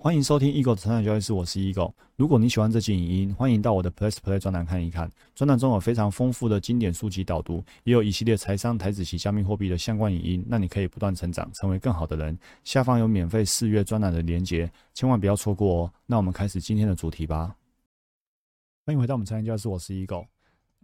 欢迎收听 Eagle 的成长交易室，我是 Eagle。如果你喜欢这期影音，欢迎到我的 Plus Play 专栏看一看。专栏中有非常丰富的经典书籍导读，也有一系列财商、台子及加密货币的相关影音，让你可以不断成长，成为更好的人。下方有免费试阅专栏的连结，千万不要错过哦。那我们开始今天的主题吧。欢迎回到我们成长交易室，我是 Eagle。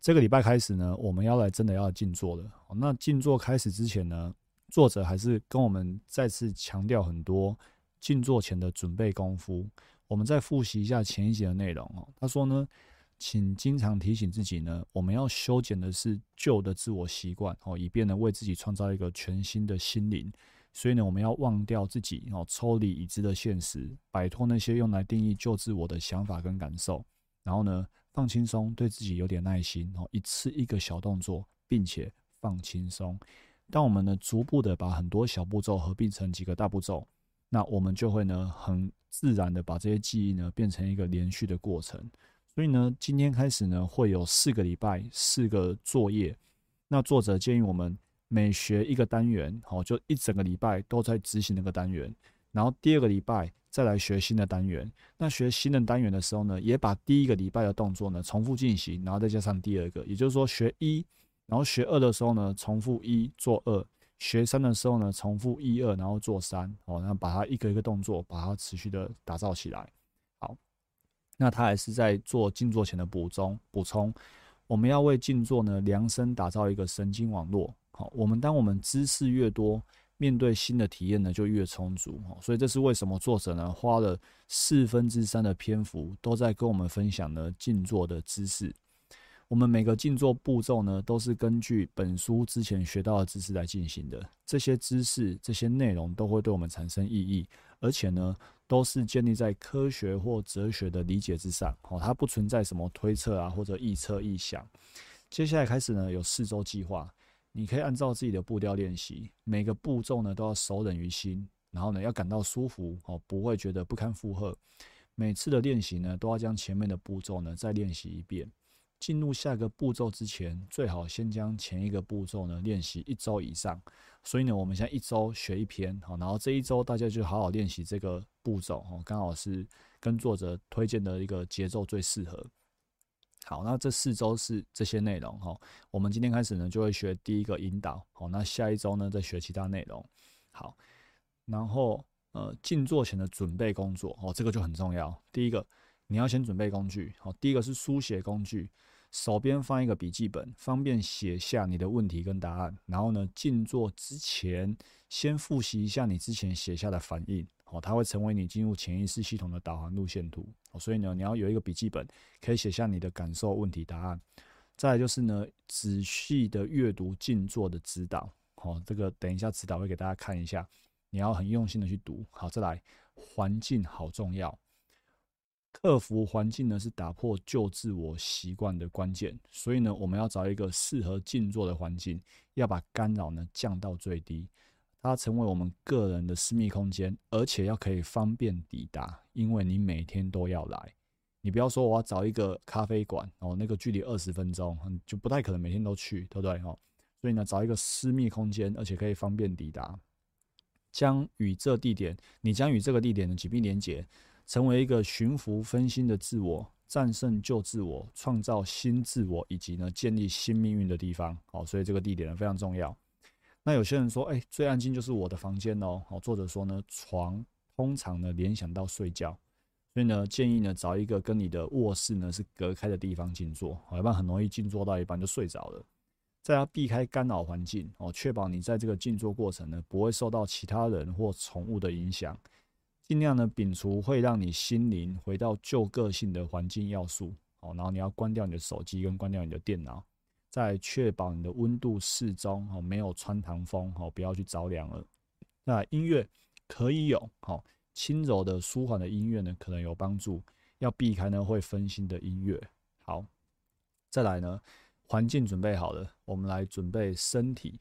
这个礼拜开始呢，我们要来真的要静坐了。那静坐开始之前呢，作者还是跟我们再次强调很多。静坐前的准备功夫，我们再复习一下前一节的内容哦。他说呢，请经常提醒自己呢，我们要修剪的是旧的自我习惯哦，以便呢为自己创造一个全新的心灵。所以呢，我们要忘掉自己哦，抽离已知的现实，摆脱那些用来定义旧自我的想法跟感受。然后呢，放轻松，对自己有点耐心哦，一次一个小动作，并且放轻松。当我们呢逐步的把很多小步骤合并成几个大步骤。那我们就会呢，很自然的把这些记忆呢变成一个连续的过程。所以呢，今天开始呢，会有四个礼拜四个作业。那作者建议我们每学一个单元，好，就一整个礼拜都在执行那个单元。然后第二个礼拜再来学新的单元。那学新的单元的时候呢，也把第一个礼拜的动作呢重复进行，然后再加上第二个。也就是说，学一，然后学二的时候呢，重复一做二。学三的时候呢，重复一二，然后做三，哦，然后把它一个一个动作，把它持续的打造起来。好，那他还是在做静坐前的补充补充。我们要为静坐呢量身打造一个神经网络。好，我们当我们知识越多，面对新的体验呢就越充足。哦，所以这是为什么作者呢花了四分之三的篇幅都在跟我们分享呢静坐的知识。我们每个静坐步骤呢，都是根据本书之前学到的知识来进行的。这些知识、这些内容都会对我们产生意义，而且呢，都是建立在科学或哲学的理解之上。哦，它不存在什么推测啊，或者臆测、臆想。接下来开始呢，有四周计划，你可以按照自己的步调练习，每个步骤呢都要熟稔于心，然后呢要感到舒服哦，不会觉得不堪负荷。每次的练习呢，都要将前面的步骤呢再练习一遍。进入下一个步骤之前，最好先将前一个步骤呢练习一周以上。所以呢，我们现在一周学一篇，好，然后这一周大家就好好练习这个步骤，哦，刚好是跟作者推荐的一个节奏最适合。好，那这四周是这些内容，哈，我们今天开始呢就会学第一个引导，好，那下一周呢再学其他内容。好，然后呃，静坐前的准备工作，哦，这个就很重要。第一个，你要先准备工具，好，第一个是书写工具。手边放一个笔记本，方便写下你的问题跟答案。然后呢，静坐之前先复习一下你之前写下的反应，哦，它会成为你进入潜意识系统的导航路线图。哦，所以呢，你要有一个笔记本，可以写下你的感受、问题、答案。再来就是呢，仔细的阅读静坐的指导。哦，这个等一下指导会给大家看一下，你要很用心的去读。好，再来，环境好重要。克服环境呢，是打破旧自我习惯的关键。所以呢，我们要找一个适合静坐的环境，要把干扰呢降到最低，它成为我们个人的私密空间，而且要可以方便抵达。因为你每天都要来，你不要说我要找一个咖啡馆哦，那个距离二十分钟，就不太可能每天都去，对不对？哦，所以呢，找一个私密空间，而且可以方便抵达，将与这地点，你将与这个地点的紧密连接。成为一个驯服分心的自我，战胜旧自我，创造新自我，以及呢建立新命运的地方。好，所以这个地点呢非常重要。那有些人说，哎，最安静就是我的房间哦。好，作者说呢，床通常呢联想到睡觉，所以呢建议呢找一个跟你的卧室呢是隔开的地方静坐，好，要不然很容易静坐到一半就睡着了。再要避开干扰环境哦，确保你在这个静坐过程呢不会受到其他人或宠物的影响。尽量呢摒除会让你心灵回到旧个性的环境要素，好，然后你要关掉你的手机跟关掉你的电脑，再确保你的温度适中，好，没有穿堂风，好，不要去着凉了。那音乐可以有，好，轻柔的舒缓的音乐呢可能有帮助，要避开呢会分心的音乐。好，再来呢，环境准备好了，我们来准备身体，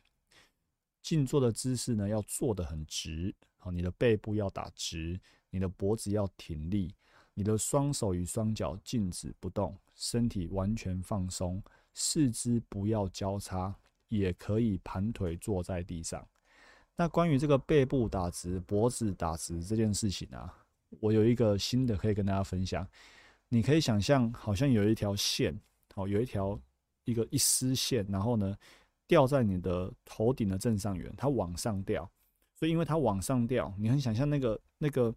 静坐的姿势呢要坐得很直。好，你的背部要打直，你的脖子要挺立，你的双手与双脚静止不动，身体完全放松，四肢不要交叉，也可以盘腿坐在地上。那关于这个背部打直、脖子打直这件事情啊，我有一个新的可以跟大家分享。你可以想象，好像有一条线，哦，有一条一个一丝线，然后呢，吊在你的头顶的正上缘，它往上吊。所以，因为它往上吊，你很想象那个那个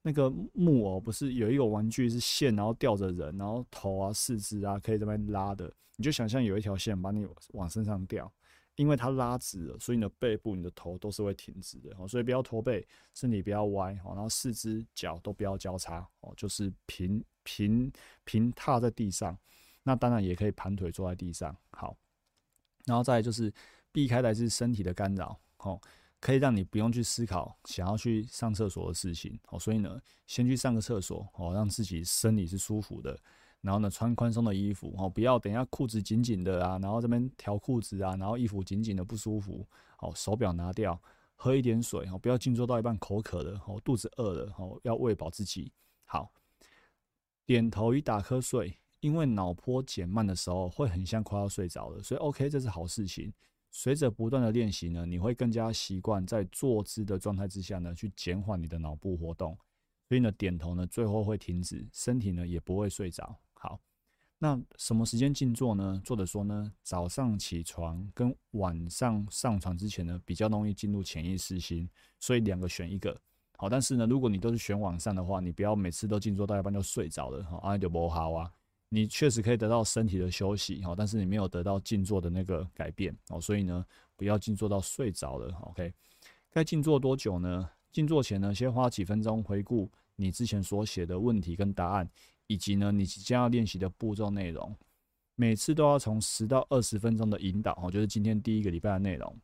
那个木偶，不是有一个玩具是线，然后吊着人，然后头啊、四肢啊可以这边拉的，你就想象有一条线把你往身上吊。因为它拉直了，所以你的背部、你的头都是会挺直的哦。所以不要驼背，身体不要歪哦。然后四肢脚都不要交叉哦，就是平平平踏在地上。那当然也可以盘腿坐在地上。好，然后再就是避开来自身体的干扰哦，可以让你不用去思考想要去上厕所的事情哦。所以呢，先去上个厕所哦，让自己身体是舒服的。然后呢，穿宽松的衣服哦，不要等一下裤子紧紧的啊，然后这边调裤子啊，然后衣服紧紧的不舒服。好，手表拿掉，喝一点水哦，不要静坐到一半口渴了哦，肚子饿了哦，要喂饱自己。好，点头与打瞌睡，因为脑波减慢的时候会很像快要睡着了，所以 OK，这是好事情。随着不断的练习呢，你会更加习惯在坐姿的状态之下呢，去减缓你的脑部活动。所以呢，点头呢，最后会停止，身体呢也不会睡着。好，那什么时间静坐呢？作者说呢，早上起床跟晚上上床之前呢，比较容易进入潜意识心，所以两个选一个。好，但是呢，如果你都是选晚上的话，你不要每次都静坐到一半就睡着了，哈，那就不好啊。你确实可以得到身体的休息，哈，但是你没有得到静坐的那个改变，哦，所以呢，不要静坐到睡着了。OK，该静坐多久呢？静坐前呢，先花几分钟回顾你之前所写的问题跟答案。以及呢，你即将要练习的步骤内容，每次都要从十到二十分钟的引导哦，就是今天第一个礼拜的内容。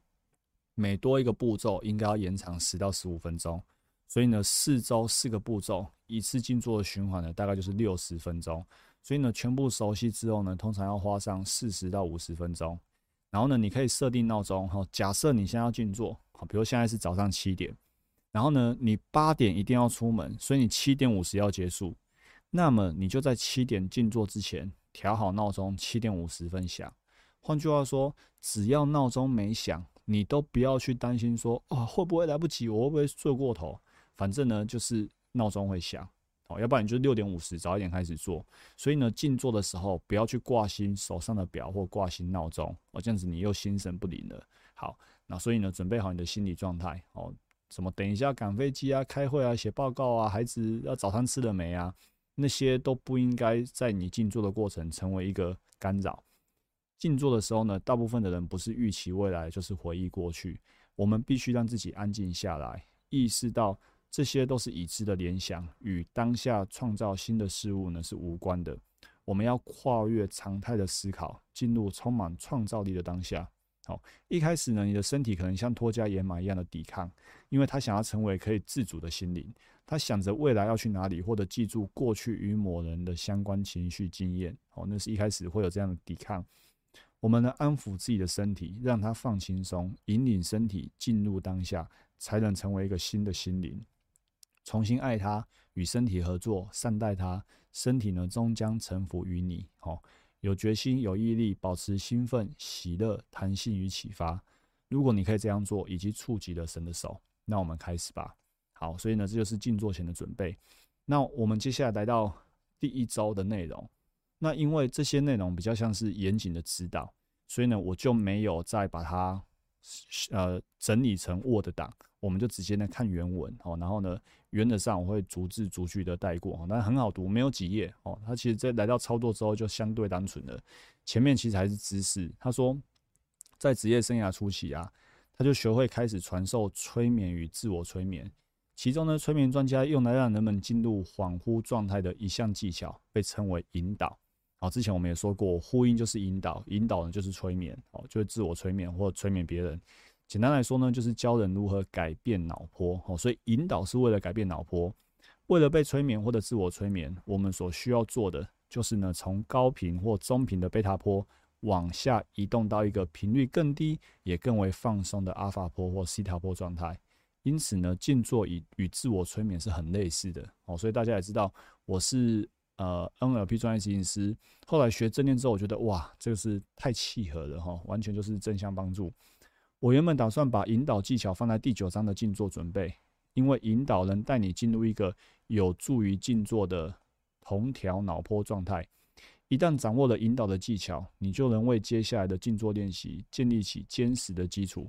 每多一个步骤，应该要延长十到十五分钟。所以呢，四周四个步骤，一次静坐的循环呢，大概就是六十分钟。所以呢，全部熟悉之后呢，通常要花上四十到五十分钟。然后呢，你可以设定闹钟哈，假设你现在要静坐，好，比如现在是早上七点，然后呢，你八点一定要出门，所以你七点五十要结束。那么你就在七点静坐之前调好闹钟，七点五十分响。换句话说，只要闹钟没响，你都不要去担心说哦会不会来不及，我会不会睡过头。反正呢就是闹钟会响，要不然你就六点五十早一点开始做。所以呢静坐的时候不要去挂心手上的表或挂心闹钟，哦这样子你又心神不宁了。好，那所以呢准备好你的心理状态，哦什么等一下赶飞机啊、开会啊、写报告啊、孩子要早餐吃了没啊？那些都不应该在你静坐的过程成为一个干扰。静坐的时候呢，大部分的人不是预期未来，就是回忆过去。我们必须让自己安静下来，意识到这些都是已知的联想，与当下创造新的事物呢是无关的。我们要跨越常态的思考，进入充满创造力的当下。好，一开始呢，你的身体可能像脱缰野马一样的抵抗，因为他想要成为可以自主的心灵，他想着未来要去哪里，或者记住过去与某人的相关情绪经验。哦，那是一开始会有这样的抵抗。我们呢，安抚自己的身体，让它放轻松，引领身体进入当下，才能成为一个新的心灵，重新爱他，与身体合作，善待他，身体呢，终将臣服于你。哦。有决心、有毅力，保持兴奋、喜乐、弹性与启发。如果你可以这样做，以及触及了神的手，那我们开始吧。好，所以呢，这就是静坐前的准备。那我们接下来来到第一周的内容。那因为这些内容比较像是严谨的指导，所以呢，我就没有再把它呃整理成 Word 档。我们就直接呢看原文哦，然后呢，原则上我会逐字逐句的带过，但很好读，没有几页哦。它其实在来到操作之后就相对单纯了，前面其实还是知识。他说，在职业生涯初期啊，他就学会开始传授催眠与自我催眠，其中呢，催眠专家用来让人们进入恍惚状态的一项技巧，被称为引导。好，之前我们也说过，呼应就是引导，引导呢就是催眠，哦，就是自我催眠或催眠别人。简单来说呢，就是教人如何改变脑波哦，所以引导是为了改变脑波，为了被催眠或者自我催眠，我们所需要做的就是呢，从高频或中频的贝塔波往下移动到一个频率更低也更为放松的阿法波或西塔波状态。因此呢，静坐与与自我催眠是很类似的哦，所以大家也知道，我是呃 NLP 专业咨询师，后来学正念之后，我觉得哇，这个是太契合了哈，完全就是正向帮助。我原本打算把引导技巧放在第九章的静坐准备，因为引导能带你进入一个有助于静坐的同调脑波状态。一旦掌握了引导的技巧，你就能为接下来的静坐练习建立起坚实的基础。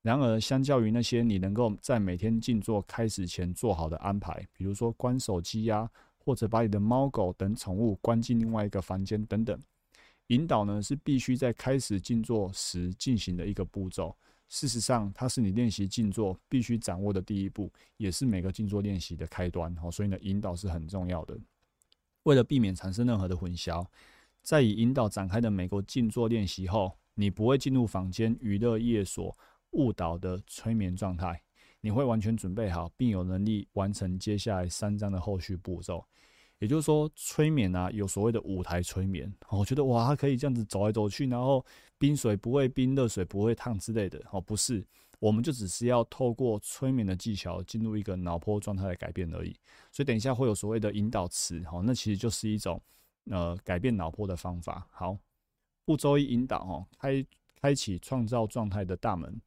然而，相较于那些你能够在每天静坐开始前做好的安排，比如说关手机呀，或者把你的猫狗等宠物关进另外一个房间等等，引导呢是必须在开始静坐时进行的一个步骤。事实上，它是你练习静坐必须掌握的第一步，也是每个静坐练习的开端。好，所以呢，引导是很重要的。为了避免产生任何的混淆，在以引导展开的每个静坐练习后，你不会进入房间娱乐业所。误导的催眠状态，你会完全准备好，并有能力完成接下来三章的后续步骤。也就是说，催眠啊，有所谓的舞台催眠。我觉得哇，它可以这样子走来走去，然后冰水不会冰，热水不会烫之类的。哦，不是，我们就只是要透过催眠的技巧进入一个脑波状态的改变而已。所以等一下会有所谓的引导词，哦，那其实就是一种呃改变脑波的方法。好，步骤一引导，哦，开开启创造状态的大门。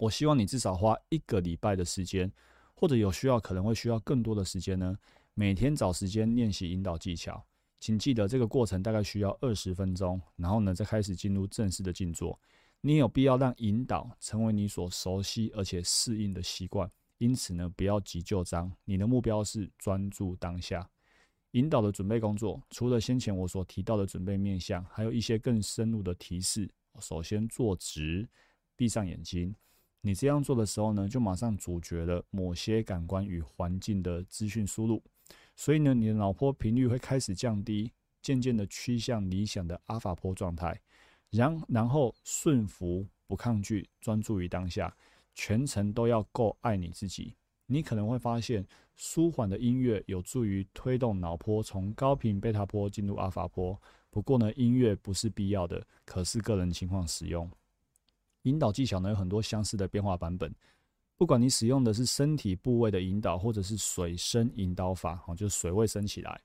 我希望你至少花一个礼拜的时间，或者有需要可能会需要更多的时间呢。每天找时间练习引导技巧，请记得这个过程大概需要二十分钟，然后呢再开始进入正式的静坐。你有必要让引导成为你所熟悉而且适应的习惯，因此呢不要急就章。你的目标是专注当下。引导的准备工作，除了先前我所提到的准备面向，还有一些更深入的提示。首先坐直，闭上眼睛。你这样做的时候呢，就马上阻绝了某些感官与环境的资讯输入，所以呢，你的脑波频率会开始降低，渐渐的趋向理想的阿法波状态。然然后顺服，不抗拒，专注于当下，全程都要够爱你自己。你可能会发现，舒缓的音乐有助于推动脑波从高频贝塔波进入阿法波。不过呢，音乐不是必要的，可是个人情况使用。引导技巧呢有很多相似的变化版本，不管你使用的是身体部位的引导，或者是水深引导法，哦，就是水位升起来，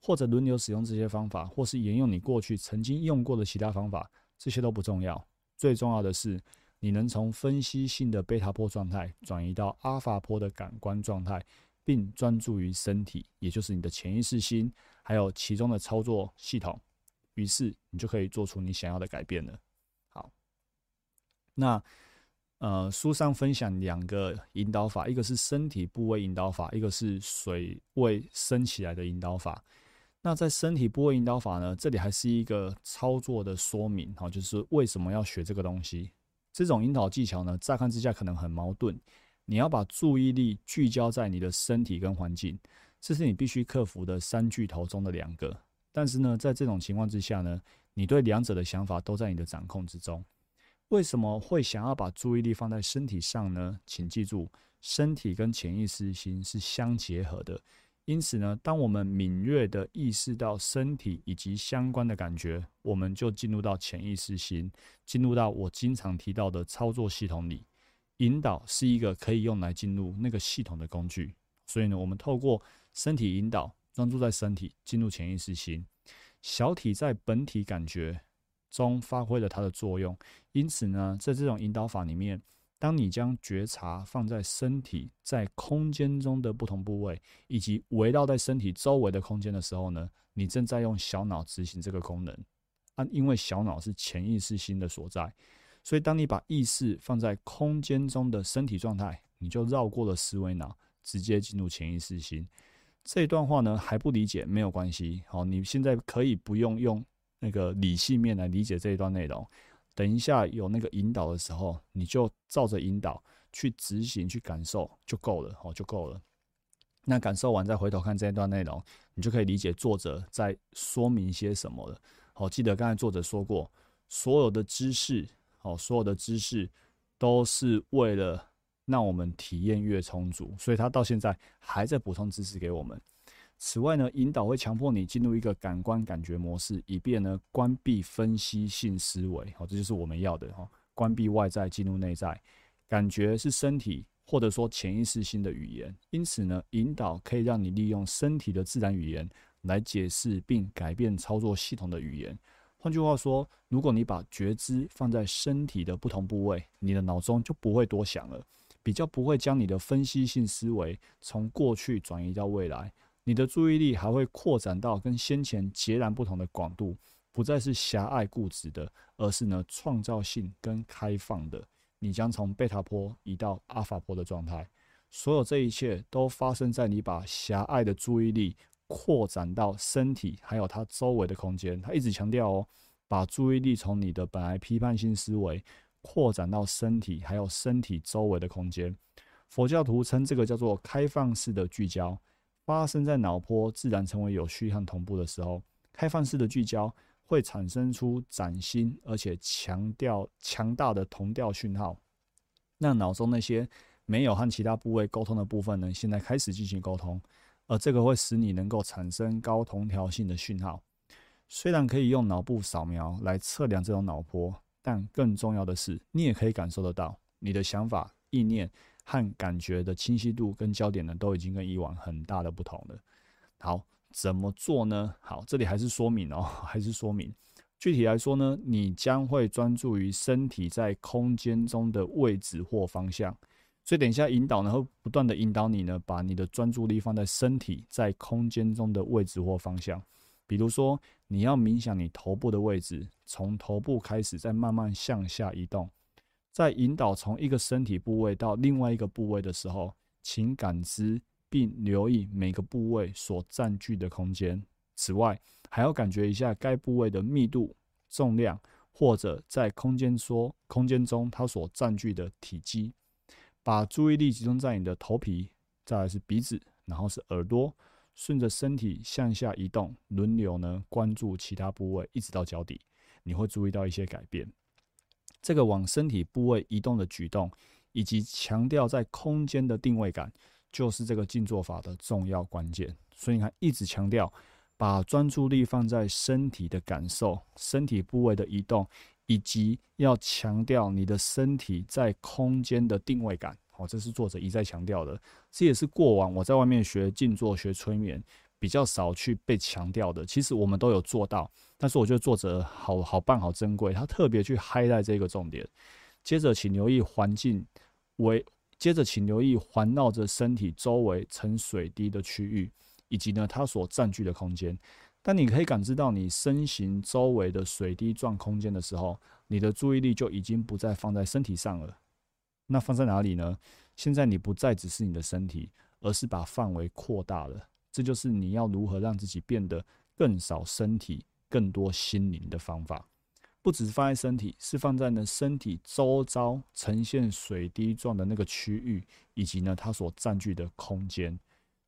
或者轮流使用这些方法，或是沿用你过去曾经用过的其他方法，这些都不重要。最重要的是，你能从分析性的贝塔波状态转移到阿法波的感官状态，并专注于身体，也就是你的潜意识心，还有其中的操作系统，于是你就可以做出你想要的改变了。好那，呃，书上分享两个引导法，一个是身体部位引导法，一个是水位升起来的引导法。那在身体部位引导法呢，这里还是一个操作的说明，哈，就是为什么要学这个东西。这种引导技巧呢，乍看之下可能很矛盾。你要把注意力聚焦在你的身体跟环境，这是你必须克服的三巨头中的两个。但是呢，在这种情况之下呢，你对两者的想法都在你的掌控之中。为什么会想要把注意力放在身体上呢？请记住，身体跟潜意识心是相结合的。因此呢，当我们敏锐的意识到身体以及相关的感觉，我们就进入到潜意识心，进入到我经常提到的操作系统里。引导是一个可以用来进入那个系统的工具。所以呢，我们透过身体引导，专注在身体，进入潜意识心，小体在本体感觉。中发挥了它的作用，因此呢，在这种引导法里面，当你将觉察放在身体在空间中的不同部位，以及围绕在身体周围的空间的时候呢，你正在用小脑执行这个功能。啊，因为小脑是潜意识心的所在，所以当你把意识放在空间中的身体状态，你就绕过了思维脑，直接进入潜意识心。这段话呢还不理解没有关系，好，你现在可以不用用。那个理性面来理解这一段内容，等一下有那个引导的时候，你就照着引导去执行、去感受就够了，哦，就够了。那感受完再回头看这一段内容，你就可以理解作者在说明些什么了。好，记得刚才作者说过，所有的知识，好，所有的知识都是为了让我们体验越充足，所以他到现在还在补充知识给我们。此外呢，引导会强迫你进入一个感官感觉模式，以便呢关闭分析性思维。好，这就是我们要的哈，关闭外在，进入内在。感觉是身体或者说潜意识性的语言，因此呢，引导可以让你利用身体的自然语言来解释并改变操作系统的语言。换句话说，如果你把觉知放在身体的不同部位，你的脑中就不会多想了。比较不会将你的分析性思维从过去转移到未来，你的注意力还会扩展到跟先前截然不同的广度，不再是狭隘固执的，而是呢创造性跟开放的。你将从贝塔波移到阿法波的状态，所有这一切都发生在你把狭隘的注意力扩展到身体还有它周围的空间。他一直强调哦，把注意力从你的本来批判性思维。扩展到身体，还有身体周围的空间。佛教徒称这个叫做开放式的聚焦，发生在脑波自然成为有序和同步的时候。开放式的聚焦会产生出崭新而且强调强大的同调讯号，让脑中那些没有和其他部位沟通的部分呢，现在开始进行沟通，而这个会使你能够产生高同调性的讯号。虽然可以用脑部扫描来测量这种脑波。但更重要的是，你也可以感受得到，你的想法、意念和感觉的清晰度跟焦点呢，都已经跟以往很大的不同了。好，怎么做呢？好，这里还是说明哦，还是说明。具体来说呢，你将会专注于身体在空间中的位置或方向。所以等一下引导呢，会不断的引导你呢，把你的专注力放在身体在空间中的位置或方向。比如说，你要冥想你头部的位置，从头部开始，再慢慢向下移动，在引导从一个身体部位到另外一个部位的时候，请感知并留意每个部位所占据的空间。此外，还要感觉一下该部位的密度、重量，或者在空间说空间中它所占据的体积。把注意力集中在你的头皮，再来是鼻子，然后是耳朵。顺着身体向下移动，轮流呢关注其他部位，一直到脚底，你会注意到一些改变。这个往身体部位移动的举动，以及强调在空间的定位感，就是这个静坐法的重要关键。所以你看，一直强调把专注力放在身体的感受、身体部位的移动，以及要强调你的身体在空间的定位感。哦，这是作者一再强调的，这也是过往我在外面学静坐、学催眠比较少去被强调的。其实我们都有做到，但是我觉得作者好好棒、好珍贵，他特别去 highlight 这个重点。接着，请留意环境为，接着请留意环绕着身体周围呈水滴的区域，以及呢它所占据的空间。当你可以感知到你身形周围的水滴状空间的时候，你的注意力就已经不再放在身体上了。那放在哪里呢？现在你不再只是你的身体，而是把范围扩大了。这就是你要如何让自己变得更少身体、更多心灵的方法。不只是放在身体，是放在呢身体周遭呈现水滴状的那个区域，以及呢它所占据的空间。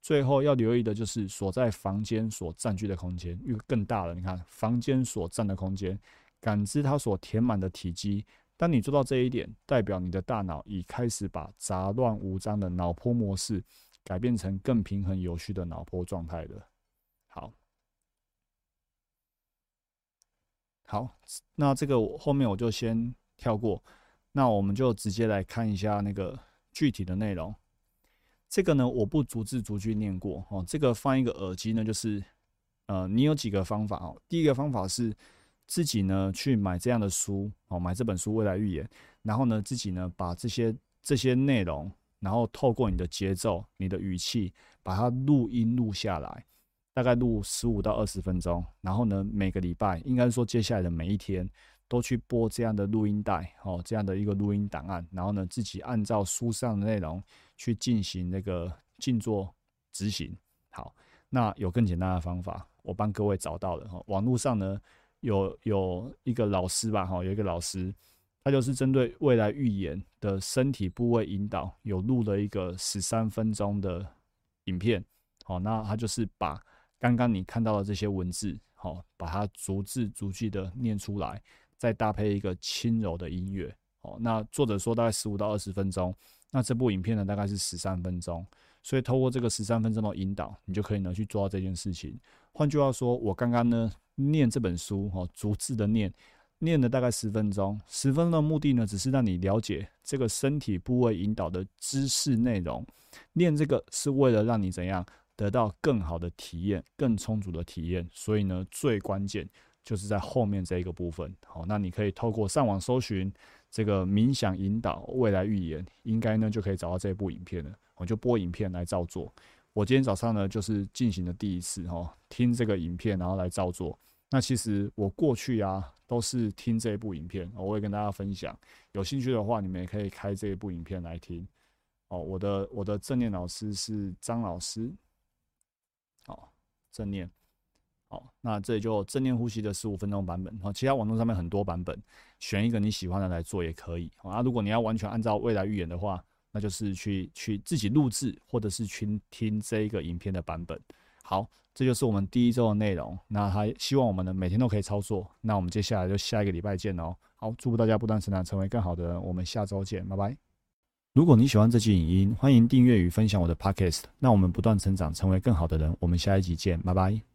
最后要留意的就是所在房间所占据的空间，因为更大了。你看房间所占的空间，感知它所填满的体积。当你做到这一点，代表你的大脑已开始把杂乱无章的脑波模式改变成更平衡有序的脑波状态的。好，好，那这个后面我就先跳过，那我们就直接来看一下那个具体的内容。这个呢，我不逐字逐句念过哦。这个放一个耳机呢，就是呃，你有几个方法哦。第一个方法是。自己呢去买这样的书哦，买这本书《未来预言》，然后呢自己呢把这些这些内容，然后透过你的节奏、你的语气，把它录音录下来，大概录十五到二十分钟。然后呢每个礼拜，应该说接下来的每一天，都去播这样的录音带哦，这样的一个录音档案。然后呢自己按照书上的内容去进行那个静坐执行。好，那有更简单的方法，我帮各位找到了哈，网络上呢。有有一个老师吧，哈，有一个老师，它就是针对未来预言的身体部位引导，有录了一个十三分钟的影片，好，那它就是把刚刚你看到的这些文字，好，把它逐字逐句的念出来，再搭配一个轻柔的音乐，哦，那作者说大概十五到二十分钟，那这部影片呢大概是十三分钟，所以透过这个十三分钟的引导，你就可以呢去做到这件事情。换句话说，我刚刚呢。念这本书，哈，逐字的念，念了大概十分钟。十分钟的目的呢，只是让你了解这个身体部位引导的知识内容。念这个是为了让你怎样得到更好的体验，更充足的体验。所以呢，最关键就是在后面这一个部分。好，那你可以透过上网搜寻这个冥想引导未来预言，应该呢就可以找到这部影片了。我就播影片来照做。我今天早上呢就是进行的第一次哈，听这个影片然后来照做。那其实我过去啊都是听这一部影片，我会跟大家分享。有兴趣的话，你们也可以开这一部影片来听。哦，我的我的正念老师是张老师。好，正念。好，那这里就正念呼吸的十五分钟版本。好，其他网络上面很多版本，选一个你喜欢的来做也可以。啊，如果你要完全按照未来预言的话，那就是去去自己录制，或者是去听这一个影片的版本。好，这就是我们第一周的内容。那还希望我们呢每天都可以操作。那我们接下来就下一个礼拜见哦。好，祝福大家不断成长，成为更好的人。我们下周见，拜拜。如果你喜欢这期影音，欢迎订阅与分享我的 podcast。那我们不断成长，成为更好的人。我们下一集见，拜拜。